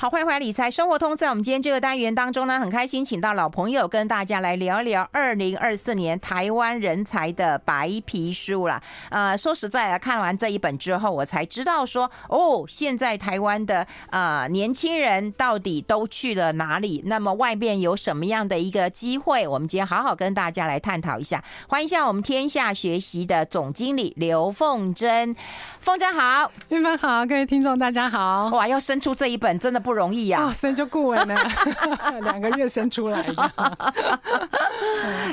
好，欢迎回来理财生活通。在我们今天这个单元当中呢，很开心请到老朋友跟大家来聊一聊二零二四年台湾人才的白皮书啦。呃，说实在啊，看完这一本之后，我才知道说，哦，现在台湾的呃年轻人到底都去了哪里？那么外面有什么样的一个机会？我们今天好好跟大家来探讨一下。欢迎一下我们天下学习的总经理刘凤珍，凤珍好，你们好，各位听众大家好。哇，要生出这一本真的不。不容易呀、啊哦，生就顾问呢，两个月生出来的。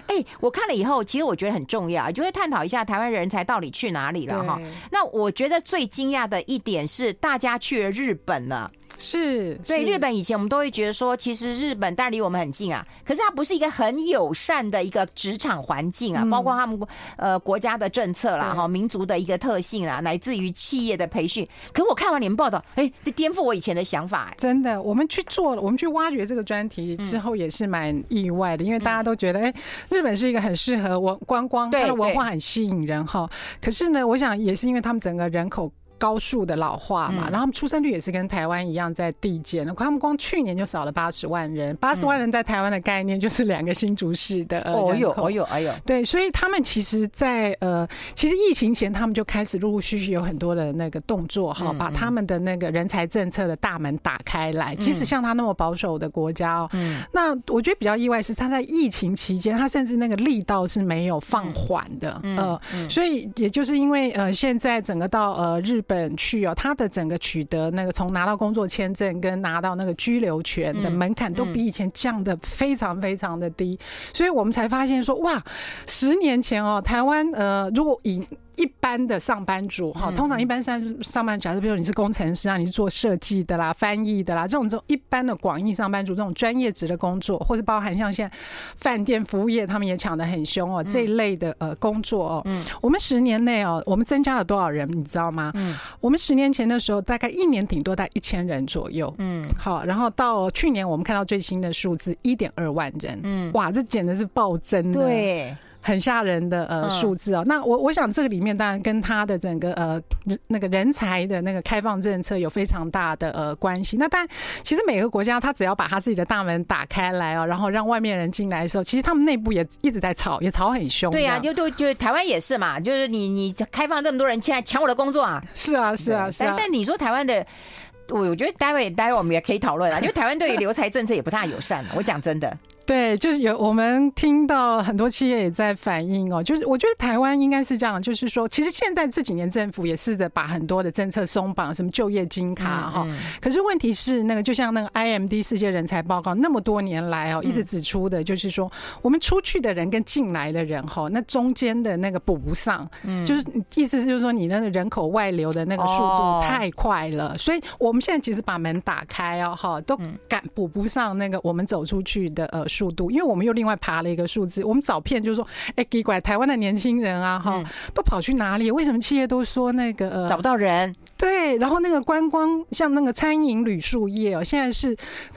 哎、欸，我看了以后，其实我觉得很重要，就会探讨一下台湾人才到底去哪里了哈。那我觉得最惊讶的一点是，大家去了日本了。是对日本以前我们都会觉得说，其实日本当然离我们很近啊，可是它不是一个很友善的一个职场环境啊，包括他们呃国家的政策啦，哈，民族的一个特性啊，来自于企业的培训。可我看完你们报道，哎，这颠覆我以前的想法。真的，我们去做了，我们去挖掘这个专题之后，也是蛮意外的，因为大家都觉得，哎，日本是一个很适合文观光，它的文化很吸引人哈。可是呢，我想也是因为他们整个人口。高速的老化嘛，然后他们出生率也是跟台湾一样在递减。他们光去年就少了八十万人，八十万人在台湾的概念就是两个新竹市的。哦呦，哦呦，哎呦，对，所以他们其实在，在呃，其实疫情前他们就开始陆陆续续有很多的那个动作哈，把他们的那个人才政策的大门打开来。即使像他那么保守的国家哦，那我觉得比较意外是他在疫情期间，他甚至那个力道是没有放缓的，呃，所以也就是因为呃，现在整个到呃日。本去哦，他的整个取得那个从拿到工作签证跟拿到那个居留权的门槛都比以前降的非常非常的低，所以我们才发现说，哇，十年前哦，台湾呃，如果以一般的上班族哈，通常一般上上班族，比如你是工程师啊，你是做设计的啦、翻译的啦，这种这种一般的广义上班族，这种专业职的工作，或者包含像现在饭店服务业，他们也抢得很凶哦，这一类的呃工作哦，嗯，我们十年内哦，我们增加了多少人，你知道吗？嗯，我们十年前的时候，大概一年顶多在一千人左右，嗯，好，然后到去年我们看到最新的数字一点二万人，嗯，哇，这简直是暴增的，对。很吓人的呃数字啊，那我我想这个里面当然跟他的整个呃那个人才的那个开放政策有非常大的呃关系。那当然，其实每个国家他只要把他自己的大门打开来哦，然后让外面人进来的时候，其实他们内部也一直在吵，也吵很凶。对呀，就就就台湾也是嘛，就是你你开放这么多人进来抢我的工作啊。是啊是啊是啊。但但你说台湾的，我我觉得待会待会我们也可以讨论啊，因为台湾对于留才政策也不大友善。我讲真的。对，就是有我们听到很多企业也在反映哦，就是我觉得台湾应该是这样，就是说，其实现在这几年政府也试着把很多的政策松绑，什么就业金卡哈，可是问题是那个就像那个 IMD 世界人才报告那么多年来哦，一直指出的就是说，我们出去的人跟进来的人哈，那中间的那个补不上，嗯，就是意思就是说你那个人口外流的那个速度太快了，所以我们现在其实把门打开哦，哈，都赶补不上那个我们走出去的呃。速度，因为我们又另外爬了一个数字，我们找片就是说，哎，奇怪，台湾的年轻人啊，哈，都跑去哪里？为什么企业都说那个、呃、找不到人？对，然后那个观光，像那个餐饮旅宿业哦，现在是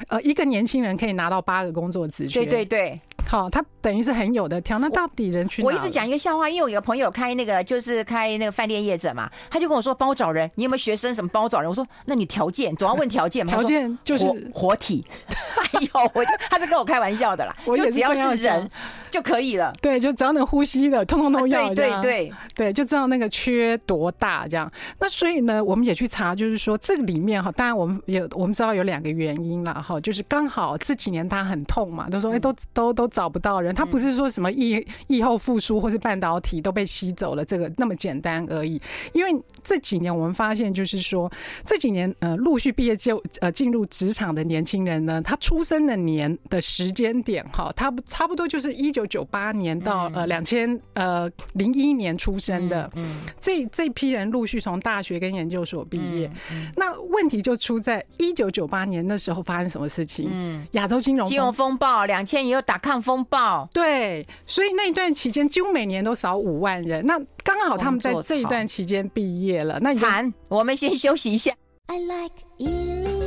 呃一个年轻人可以拿到八个工作职缺。对对对。好，他等于是很有的挑。那到底人去哪？我一直讲一个笑话，因为我有个朋友开那个就是开那个饭店业者嘛，他就跟我说，帮我找人，你有没有学生什么帮我找人？我说那你条件总要问条件嘛。条件就是活，活体。哎呦，我就他是跟我开玩笑的啦，我就只要是人就可以了。对，就只要能呼吸的，通通都要。对对对对，就知道那个缺多大这样。那所以呢，我们也去查，就是说这个里面哈，当然我们有我们知道有两个原因了哈，就是刚好这几年他很痛嘛，都说哎都都都找。找不到人，他不是说什么疫疫后复苏或是半导体都被吸走了，这个那么简单而已。因为这几年我们发现，就是说这几年呃陆续毕业就呃进入职场的年轻人呢，他出生的年的时间点哈，他差不多就是一九九八年到呃两千呃零一年出生的，嗯这这批人陆续从大学跟研究所毕业，那问题就出在一九九八年的时候发生什么事情？嗯，亚洲金融金融风暴，两千也有打抗风。风暴对，所以那一段期间几乎每年都少五万人。那刚好他们在这一段期间毕业了。那惨，我们先休息一下。I like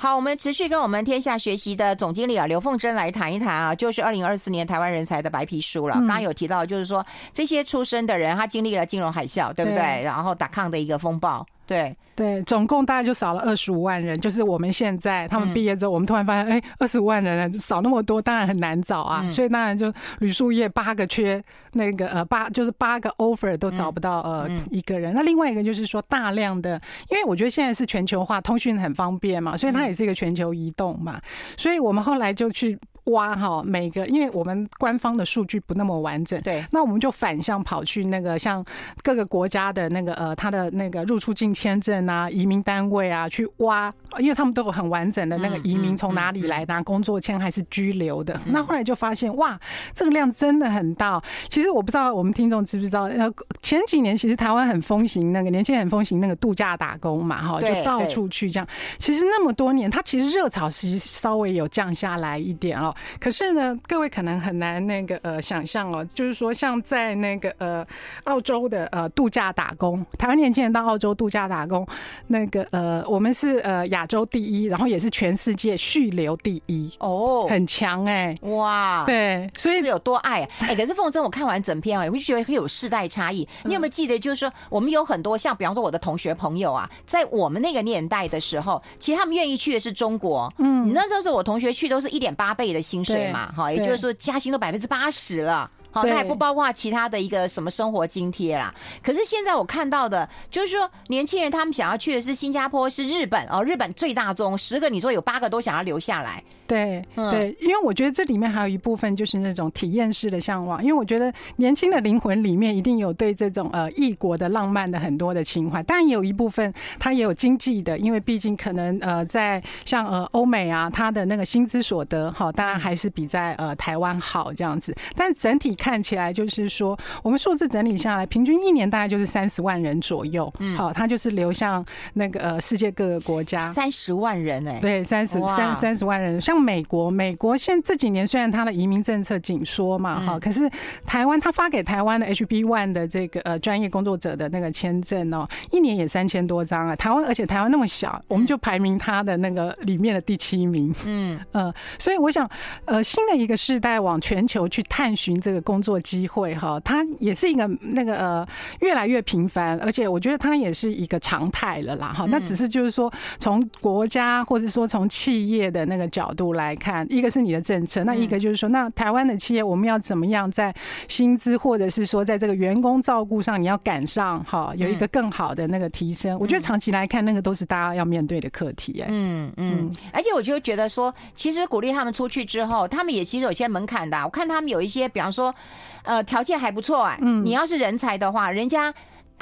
好，我们持续跟我们天下学习的总经理啊刘凤珍来谈一谈啊，就是二零二四年台湾人才的白皮书了。刚刚有提到，就是说这些出生的人，他经历了金融海啸，对不对？然后打抗的一个风暴。对对，总共大概就少了二十五万人。就是我们现在他们毕业之后，我们突然发现，哎，二十五万人少那么多，当然很难找啊。所以当然就旅宿业八个缺，那个呃八就是八个 offer 都找不到呃一个人。那另外一个就是说大量的，因为我觉得现在是全球化，通讯很方便嘛，所以它也是一个全球移动嘛。所以我们后来就去。挖哈每个，因为我们官方的数据不那么完整，对，那我们就反向跑去那个像各个国家的那个呃，他的那个入出境签证啊、移民单位啊，去挖，因为他们都有很完整的那个移民从哪里来，拿工作签还是居留的。那后来就发现哇，这个量真的很大。其实我不知道我们听众知不知道，呃，前几年其实台湾很风行那个年轻人很风行那个度假打工嘛，哈，就到处去这样。其实那么多年，它其实热潮其实稍微有降下来一点哦。可是呢，各位可能很难那个呃想象哦，就是说像在那个呃澳洲的呃度假打工，台湾年轻人到澳洲度假打工，那个呃我们是呃亚洲第一，然后也是全世界续留第一。哦，很强哎，哇，对，所以是有多爱。哎，可是凤珍我看完整篇啊，我就觉得很有世代差异。你有没有记得，就是说我们有很多像比方说我的同学朋友啊，在我们那个年代的时候，其实他们愿意去的是中国，嗯，你那时候是我同学去都是一点八倍的薪水。嘛，哈，也就是说加薪都百分之八十了，好，那还不包括其他的一个什么生活津贴啦。可是现在我看到的，就是说年轻人他们想要去的是新加坡，是日本哦，日本最大宗，十个你说有八个都想要留下来。对对，因为我觉得这里面还有一部分就是那种体验式的向往，因为我觉得年轻的灵魂里面一定有对这种呃异国的浪漫的很多的情怀，但也有一部分它也有经济的，因为毕竟可能呃在像呃欧美啊，它的那个薪资所得哈，当然还是比在呃台湾好这样子，但整体看起来就是说，我们数字整理下来，平均一年大概就是三十万人左右，嗯，好，它就是流向那个呃世界各个国家，三十万人哎，对，三十三三十万人，像。美国，美国现这几年虽然它的移民政策紧缩嘛，哈，可是台湾它发给台湾的 HB One 的这个呃专业工作者的那个签证哦，一年也三千多张啊。台湾而且台湾那么小，我们就排名它的那个里面的第七名。嗯 呃，所以我想，呃，新的一个世代往全球去探寻这个工作机会哈，它也是一个那个呃越来越频繁，而且我觉得它也是一个常态了啦哈。那只是就是说从国家或者说从企业的那个角度。来看，一个是你的政策，那一个就是说，那台湾的企业我们要怎么样在薪资或者是说在这个员工照顾上，你要赶上哈，有一个更好的那个提升。我觉得长期来看，那个都是大家要面对的课题。哎，嗯嗯，而且我就觉得说，其实鼓励他们出去之后，他们也其实有些门槛的。我看他们有一些，比方说，呃，条件还不错哎。嗯，你要是人才的话，人家。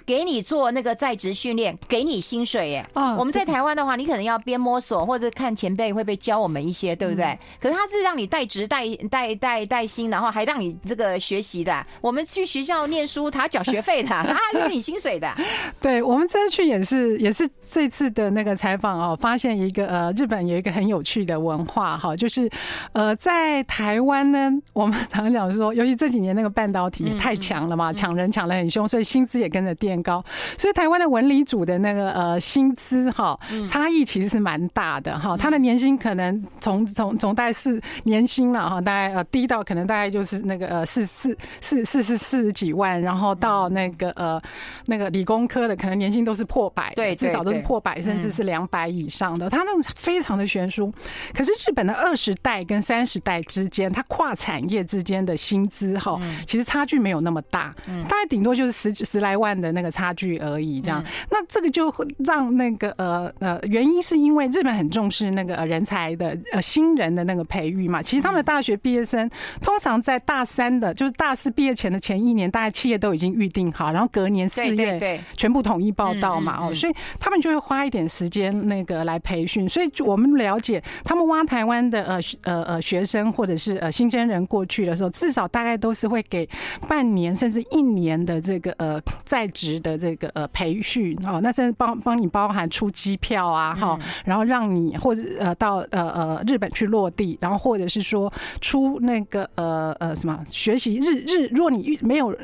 给你做那个在职训练，给你薪水耶。我们在台湾的话，你可能要边摸索或者看前辈会不会教我们一些，对不对？可是他是让你带职带带带带薪，然后还让你这个学习的。我们去学校念书，他要缴学费的，他还是给你薪水的。对，我们这次去也是也是这次的那个采访哦，发现一个呃，日本有一个很有趣的文化哈，就是呃，在台湾呢，我们常常讲说，尤其这几年那个半导体太强了嘛，抢人抢的很凶，所以薪资也跟着垫。高，所以台湾的文理组的那个呃薪资哈差异其实是蛮大的哈，他的年薪可能从从从大概是年薪了哈，大概呃低到可能大概就是那个呃四四四四四四十几万，然后到那个呃那个理工科的可能年薪都是破百，对，至少都是破百，甚至是两百以上的，他那种非常的悬殊。可是日本的二十代跟三十代之间，它跨产业之间的薪资哈，其实差距没有那么大，大概顶多就是十十来万的那个。差距而已，这样，那这个就会让那个呃呃，原因是因为日本很重视那个人才的呃新人的那个培育嘛。其实他们的大学毕业生通常在大三的，就是大四毕业前的前一年，大概企业都已经预定好，然后隔年四月对全部统一报到嘛。哦，所以他们就会花一点时间那个来培训。所以我们了解，他们挖台湾的呃呃呃学生或者是呃新鲜人过去的时候，至少大概都是会给半年甚至一年的这个呃在职。的这个呃培训哦，那甚至帮帮你包含出机票啊哈，然后让你或者呃到呃呃日本去落地，然后或者是说出那个呃呃什么学习日日，如果你没有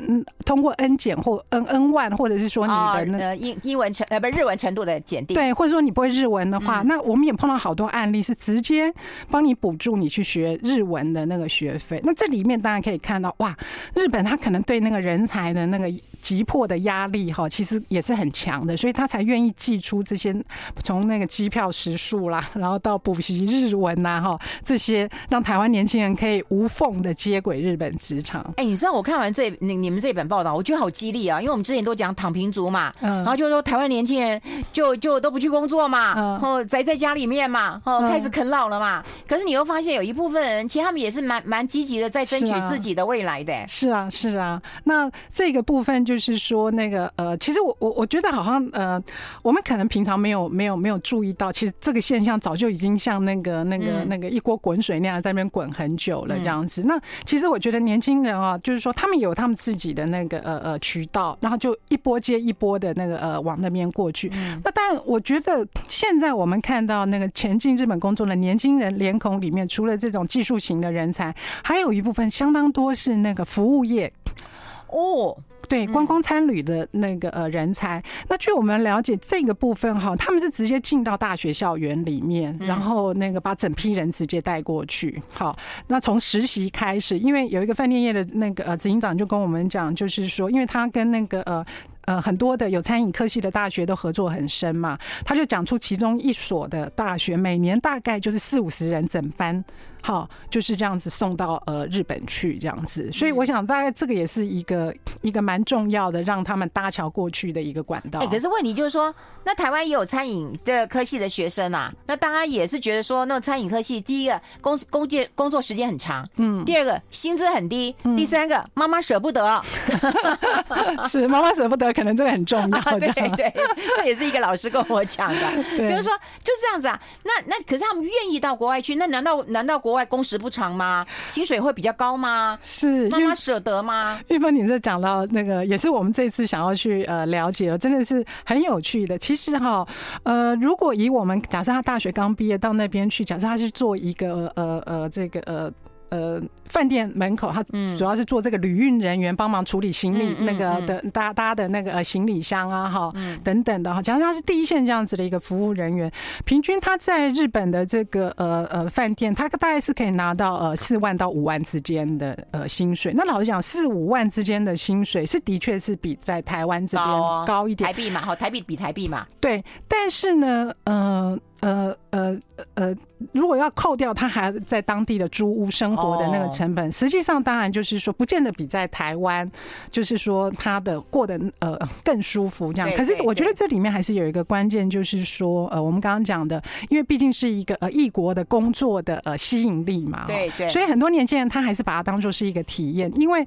通过 N 检或 N N one，或者是说你的那个英英文程呃不日文程度的检定，对，或者说你不会日文的话，那我们也碰到好多案例是直接帮你补助你去学日文的那个学费。那这里面当然可以看到，哇，日本他可能对那个人才的那个急迫的压力哈，其实也是很强的，所以他才愿意寄出这些从那个机票食宿啦，然后到补习日文呐哈，这些让台湾年轻人可以无缝的接轨日本职场。哎，你知道我看完这你你们这本报道，我觉得好激励啊，因为我们之前都讲躺平族嘛，嗯，然后就说台湾年轻人就就都不去工作嘛，嗯，然后宅在家里面嘛，哦，开始啃老了嘛。可是你又发现有一部分的人，其实他们也是蛮蛮积极的，在争取自己的未来的。是啊，是啊。那这个部分就是说，那个呃，其实我我我觉得好像呃，我们可能平常没有没有没有注意到，其实这个现象早就已经像那个那个那个一锅滚水那样在那边滚很久了这样子。那其实我觉得年轻人啊，就是说他们有他们自己的那个呃呃渠道，然后就一波接一波的那个呃往那边过去。那但我觉得现在我们看到那个前进日本工作的年轻人脸孔里面，除了这种技术型的人才，还有一部分相当多是那个服务业哦。对，观光参旅的那个呃人才，那据我们了解，这个部分哈，他们是直接进到大学校园里面，然后那个把整批人直接带过去。好，那从实习开始，因为有一个饭店业的那个呃执行长就跟我们讲，就是说，因为他跟那个呃呃很多的有餐饮科系的大学都合作很深嘛，他就讲出其中一所的大学每年大概就是四五十人整班。好，就是这样子送到呃日本去这样子，所以我想大概这个也是一个一个蛮重要的让他们搭桥过去的一个管道。哎，可是问题就是说，那台湾也有餐饮的科系的学生啊，那大家也是觉得说，那餐饮科系第一个工工作工作时间很长，嗯，第二个薪资很低，第三个妈妈舍不得，是妈妈舍不得，可能这个很重要。对对，这也是一个老师跟我讲的，就是说就是这样子啊。那那可是他们愿意到国外去，那难道难道国国外工时不长吗？薪水会比较高吗？是妈妈舍得吗？玉芬，你这讲到那个，也是我们这次想要去呃了解了，真的是很有趣的。其实哈，呃，如果以我们假设他大学刚毕业到那边去，假设他是做一个呃呃这个呃。呃，饭店门口，他主要是做这个旅运人员，帮忙处理行李那个的搭搭的那个呃行李箱啊，哈，等等的哈。假如他是第一线这样子的一个服务人员，平均他在日本的这个呃呃饭店，他大概是可以拿到呃四万到五万之间的呃薪水。那老实讲，四五万之间的薪水是的确是比在台湾这边高一点，台币嘛，好，台币比台币嘛，对。但是呢，呃。呃呃呃，如果要扣掉他还在当地的租屋生活的那个成本，实际上当然就是说，不见得比在台湾，就是说他的过得呃更舒服这样。可是我觉得这里面还是有一个关键，就是说呃，我们刚刚讲的，因为毕竟是一个呃异国的工作的呃吸引力嘛，对对。所以很多年轻人他还是把它当做是一个体验，因为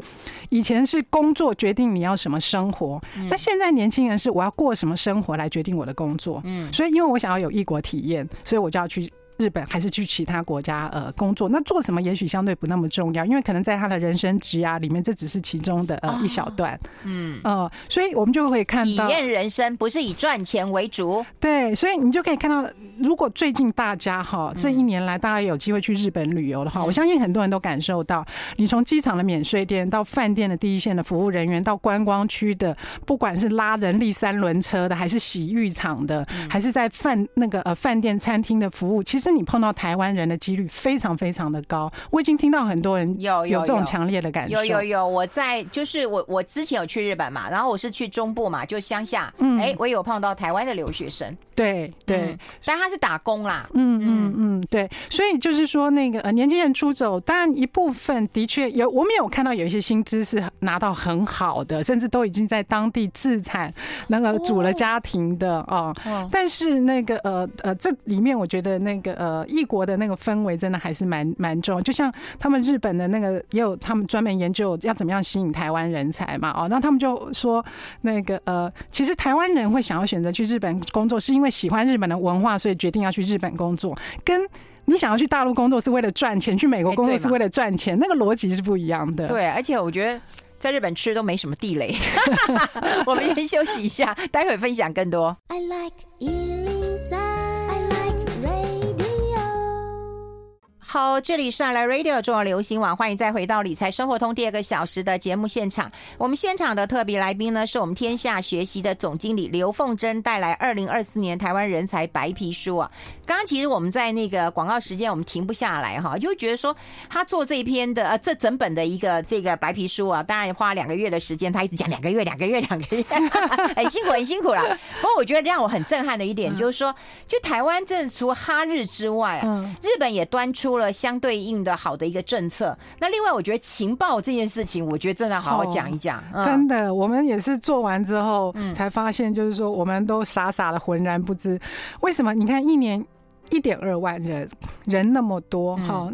以前是工作决定你要什么生活，那现在年轻人是我要过什么生活来决定我的工作。嗯，所以因为我想要有异国体验。所以我就要去。日本还是去其他国家呃工作，那做什么也许相对不那么重要，因为可能在他的人生职涯里面，这只是其中的呃一小段，嗯。呃，所以我们就会看到体验人生不是以赚钱为主，对，所以你就可以看到，如果最近大家哈这一年来大家有机会去日本旅游的话，我相信很多人都感受到，你从机场的免税店到饭店的第一线的服务人员，到观光区的不管是拉人力三轮车的，还是洗浴场的，还是在饭那个呃饭店餐厅的服务，其实。是你碰到台湾人的几率非常非常的高，我已经听到很多人有有这种强烈的感受。有有有，我在就是我我之前有去日本嘛，然后我是去中部嘛，就乡下，嗯，哎，我有碰到台湾的留学生，对对，但他是打工啦，嗯嗯嗯，对，所以就是说那个呃年轻人出走，当然一部分的确有，我们有看到有一些薪资是拿到很好的，甚至都已经在当地自产那个组了家庭的啊，但是那个呃呃这里面我觉得那个。呃，异国的那个氛围真的还是蛮蛮重要，就像他们日本的那个也有他们专门研究要怎么样吸引台湾人才嘛，哦，那他们就说那个呃，其实台湾人会想要选择去日本工作，是因为喜欢日本的文化，所以决定要去日本工作，跟你想要去大陆工作是为了赚钱，去美国工作是为了赚钱，那个逻辑是不一样的。对，而且我觉得在日本吃都没什么地雷。我们先休息一下，待会分享更多。I like 好，这里是爱来 Radio 中国流行网，欢迎再回到理财生活通第二个小时的节目现场。我们现场的特别来宾呢，是我们天下学习的总经理刘凤珍带来二零二四年台湾人才白皮书啊。刚刚其实我们在那个广告时间，我们停不下来哈，就觉得说他做这一篇的呃这整本的一个这个白皮书啊，当然花两个月的时间，他一直讲两个月，两个月，两个月，很辛苦，很辛苦了。不过我觉得让我很震撼的一点就是说，就台湾这除哈日之外啊，日本也端出了相对应的好的一个政策。那另外，我觉得情报这件事情，我觉得真的好好讲一讲。真的，我们也是做完之后才发现，就是说我们都傻傻的浑然不知为什么。你看，一年一点二万人，人那么多，哈。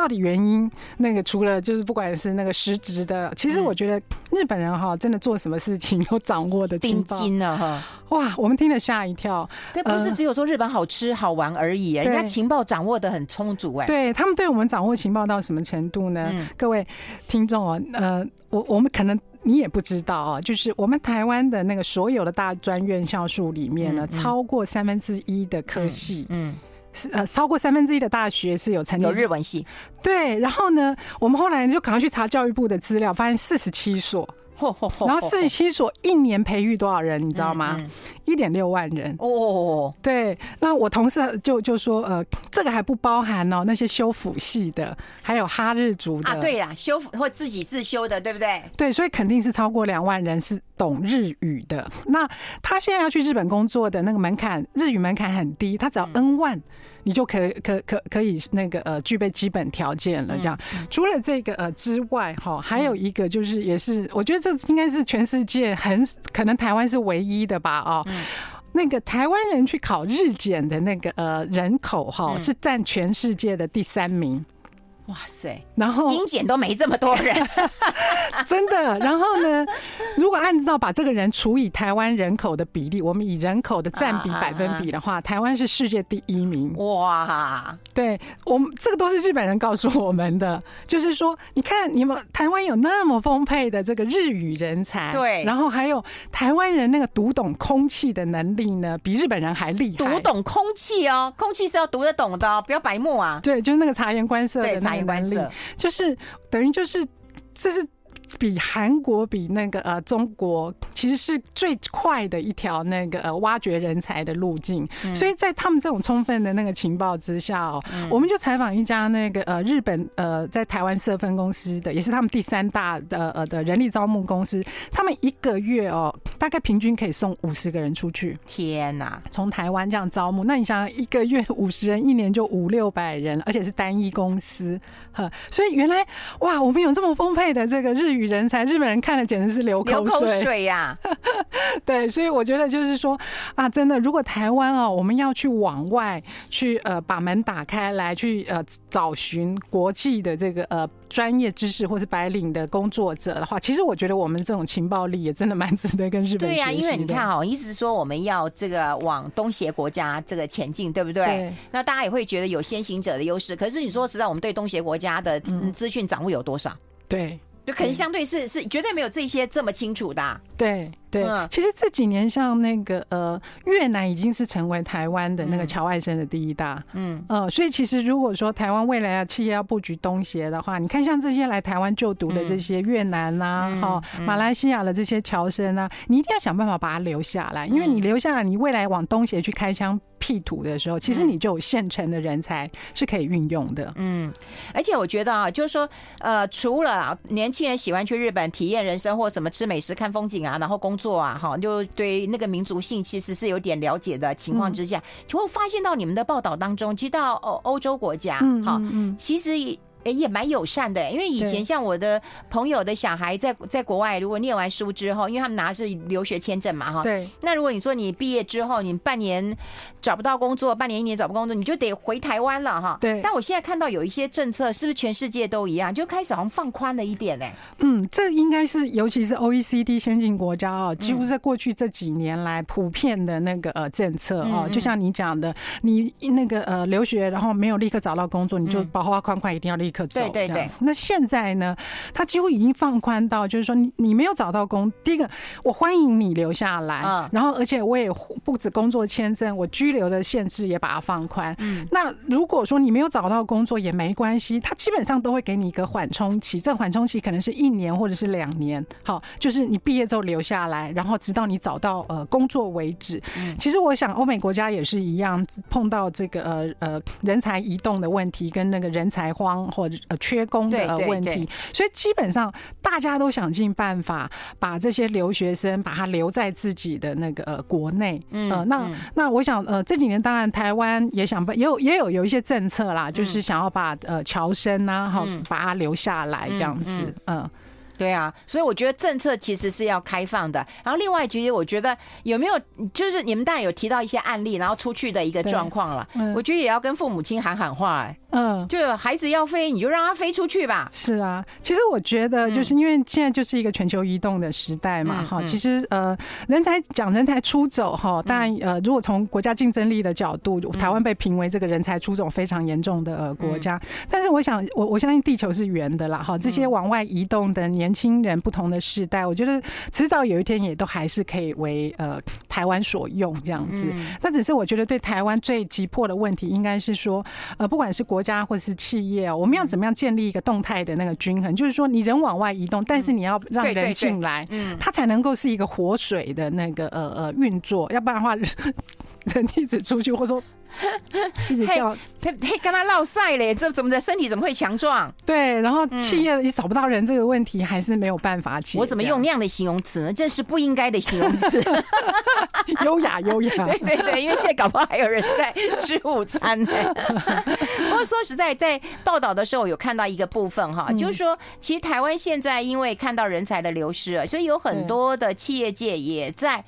到底原因那个除了就是不管是那个实质的，其实我觉得日本人哈真的做什么事情有掌握的情报，精了哈哇，我们听了吓一跳。对，不是只有说日本好吃好玩而已，人家情报掌握的很充足哎。对他们对我们掌握情报到什么程度呢？各位听众啊，呃，我我们可能你也不知道啊，就是我们台湾的那个所有的大专院校数里面呢，超过三分之一的科系，嗯。是呃，超过三分之一的大学是有成立有日文系，对。然后呢，我们后来就赶快去查教育部的资料，发现四十七所，然后四十七所一年培育多少人，你知道吗？一点六万人哦。对，那我同事就就说，呃，这个还不包含哦那些修辅系的，还有哈日族的啊。对呀，修辅或自己自修的，对不对？对，所以肯定是超过两万人是懂日语的。那他现在要去日本工作的那个门槛，日语门槛很低，他只要 N 万。你就可可可可以那个呃具备基本条件了，这样。除了这个呃之外，哈，还有一个就是也是，我觉得这应该是全世界很可能台湾是唯一的吧，哦，那个台湾人去考日检的那个呃人口哈是占全世界的第三名。哇塞！然后英检都没这么多人，真的。然后呢，如果按照把这个人除以台湾人口的比例，我们以人口的占比百分比的话，台湾是世界第一名。哇！对，我们这个都是日本人告诉我们的，就是说，你看你们台湾有那么丰沛的这个日语人才，对，然后还有台湾人那个读懂空气的能力呢，比日本人还厉害。读懂空气哦，空气是要读得懂的哦，不要白目啊。对，就是那个察言观色的那个。能力就是等于就是，这是。比韩国比那个呃中国其实是最快的一条那个呃挖掘人才的路径，所以在他们这种充分的那个情报之下哦，我们就采访一家那个呃日本呃在台湾设分公司的，也是他们第三大的呃的人力招募公司，他们一个月哦大概平均可以送五十个人出去。天哪，从台湾这样招募，那你想一个月五十人，一年就五六百人，而且是单一公司，呵，所以原来哇，我们有这么丰沛的这个日语。与人才，日本人看了简直是流口水呀！对，所以我觉得就是说啊，真的，如果台湾啊，我们要去往外去呃，把门打开来去呃，找寻国际的这个呃专业知识或是白领的工作者的话，其实我觉得我们这种情报力也真的蛮值得跟日本。对呀，因为你看哦，意思是说我们要这个往东协国家这个前进，对不对？对。那大家也会觉得有先行者的优势。可是你说实在，我们对东协国家的资讯掌握有多少？对。就可能相对是是绝对没有这些这么清楚的，啊，对。对，其实这几年像那个呃越南已经是成为台湾的那个侨外生的第一大，嗯。呃，所以其实如果说台湾未来要企业要布局东协的话，你看像这些来台湾就读的这些越南呐，哈马来西亚的这些侨生啊，你一定要想办法把它留下来，因为你留下来，你未来往东协去开疆辟土的时候，其实你就有现成的人才是可以运用的，嗯，而且我觉得啊，就是说呃，除了年轻人喜欢去日本体验人生或什么吃美食、看风景啊，然后工。做啊，哈，就对那个民族性其实是有点了解的情况之下，就会发现到你们的报道当中，其实到欧欧洲国家，哈，其实。哎，也蛮友善的，因为以前像我的朋友的小孩在在国外，如果念完书之后，因为他们拿的是留学签证嘛，哈，对。那如果你说你毕业之后，你半年找不到工作，半年一年找不到工作，你就得回台湾了，哈。对。但我现在看到有一些政策，是不是全世界都一样，就开始好像放宽了一点呢？嗯，这应该是尤其是 OECD 先进国家啊，几乎在过去这几年来普遍的那个呃政策啊，就像你讲的，你那个呃留学然后没有立刻找到工作，你就包花宽宽一定要立。立刻走。对对对。那现在呢，他几乎已经放宽到，就是说你你没有找到工，第一个我欢迎你留下来，嗯，然后而且我也不止工作签证，我居留的限制也把它放宽。嗯，那如果说你没有找到工作也没关系，他基本上都会给你一个缓冲期，这个缓冲期可能是一年或者是两年，好，就是你毕业之后留下来，然后直到你找到呃工作为止。嗯，其实我想欧美国家也是一样，碰到这个呃呃人才移动的问题跟那个人才荒或者呃缺工的问题，所以基本上大家都想尽办法把这些留学生把他留在自己的那个呃国内。嗯，呃，那那我想呃这几年当然台湾也想办也有也有有一些政策啦，就是想要把呃侨生呐哈把他留下来这样子，嗯。对啊，所以我觉得政策其实是要开放的。然后另外，其实我觉得有没有，就是你们当然有提到一些案例，然后出去的一个状况了。嗯，我觉得也要跟父母亲喊喊话，哎。嗯，就孩子要飞，你就让他飞出去吧。是啊，其实我觉得就是因为现在就是一个全球移动的时代嘛，哈、嗯。其实呃，人才讲人才出走哈，当然呃，如果从国家竞争力的角度，台湾被评为这个人才出走非常严重的呃国家。但是我想，我我相信地球是圆的啦，哈。这些往外移动的年轻人，不同的世代，我觉得迟早有一天也都还是可以为呃台湾所用这样子。那只是我觉得对台湾最急迫的问题，应该是说呃，不管是国国家或者是企业，我们要怎么样建立一个动态的那个均衡？就是说，你人往外移动，但是你要让人进来，嗯，它才能够是一个活水的那个呃呃运作，要不然的话，人一直出去，或者说。一直叫他他跟他闹赛嘞，这怎么的身体怎么会强壮？对，然后企业也找不到人，这个问题还是没有办法解决。我怎么用那样的形容词呢？这是不应该的形容词。优 雅优雅，对对对，因为现在搞不好还有人在吃午餐呢。不过说实在，在报道的时候有看到一个部分哈，就是说，其实台湾现在因为看到人才的流失，所以有很多的企业界也在。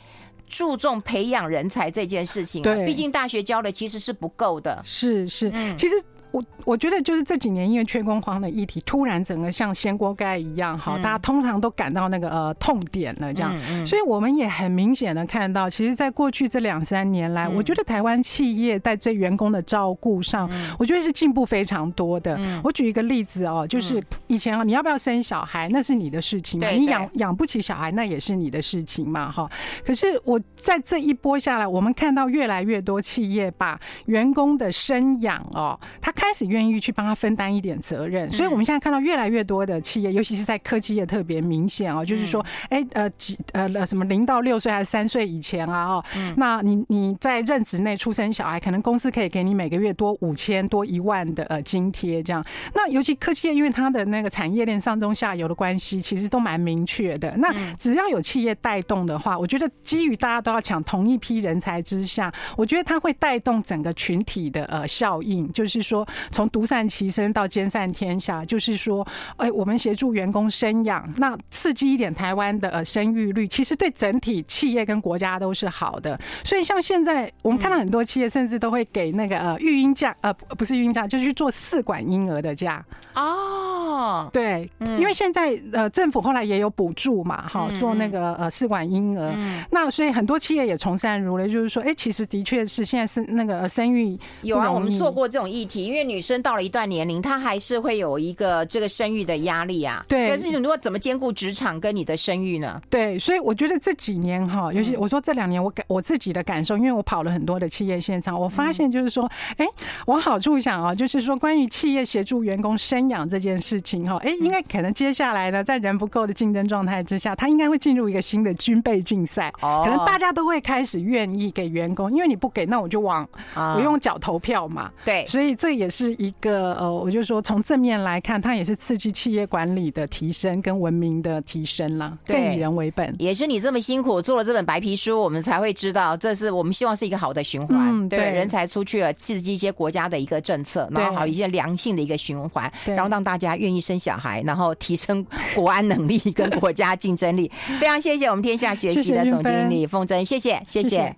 注重培养人才这件事情，对，毕竟大学教的其实是不够的。是是，其实。我我觉得就是这几年因为缺工荒的议题，突然整个像掀锅盖一样，好，大家通常都感到那个呃痛点了，这样，所以我们也很明显的看到，其实，在过去这两三年来，我觉得台湾企业在对员工的照顾上，我觉得是进步非常多的。我举一个例子哦，就是以前啊，你要不要生小孩，那是你的事情嘛，你养养不起小孩，那也是你的事情嘛，哈。可是我在这一波下来，我们看到越来越多企业把员工的生养哦，他。开始愿意去帮他分担一点责任，所以我们现在看到越来越多的企业，尤其是在科技业特别明显哦，就是说，哎，呃，几呃呃什么零到六岁还是三岁以前啊？哦，那你你在任职内出生小孩，可能公司可以给你每个月多五千多一万的呃津贴这样。那尤其科技业，因为它的那个产业链上中下游的关系，其实都蛮明确的。那只要有企业带动的话，我觉得基于大家都要抢同一批人才之下，我觉得它会带动整个群体的呃效应，就是说。从独善其身到兼善天下，就是说，哎，我们协助员工生养，那刺激一点台湾的呃生育率，其实对整体企业跟国家都是好的。所以像现在我们看到很多企业甚至都会给那个呃育婴假，呃不是育婴假，就是去做试管婴儿的假。哦，对，因为现在呃政府后来也有补助嘛，哈，做那个呃试管婴儿。那所以很多企业也从善如流，就是说，哎，其实的确是现在是那个生育有啊，我们做过这种议题，因为。女生到了一段年龄，她还是会有一个这个生育的压力啊。对，可是你如果怎么兼顾职场跟你的生育呢？对，所以我觉得这几年哈，尤其我说这两年，我感我自己的感受，因为我跑了很多的企业现场，我发现就是说，哎，往好处想啊，就是说关于企业协助员工生养这件事情哈，哎，应该可能接下来呢，在人不够的竞争状态之下，他应该会进入一个新的军备竞赛。哦可能大家都会开始愿意给员工，因为你不给，那我就往我用脚投票嘛。对，所以这也。是一个呃，我就说从正面来看，它也是刺激企业管理的提升跟文明的提升啦。对，更以人为本，也是你这么辛苦做了这本白皮书，我们才会知道，这是我们希望是一个好的循环。嗯，对，人才出去了，刺激一些国家的一个政策，然后好一些良性的一个循环，然后让大家愿意生小孩，然后提升国安能力跟国家竞争力。非常谢谢我们天下学习的总经理凤珍，谢谢。谢谢。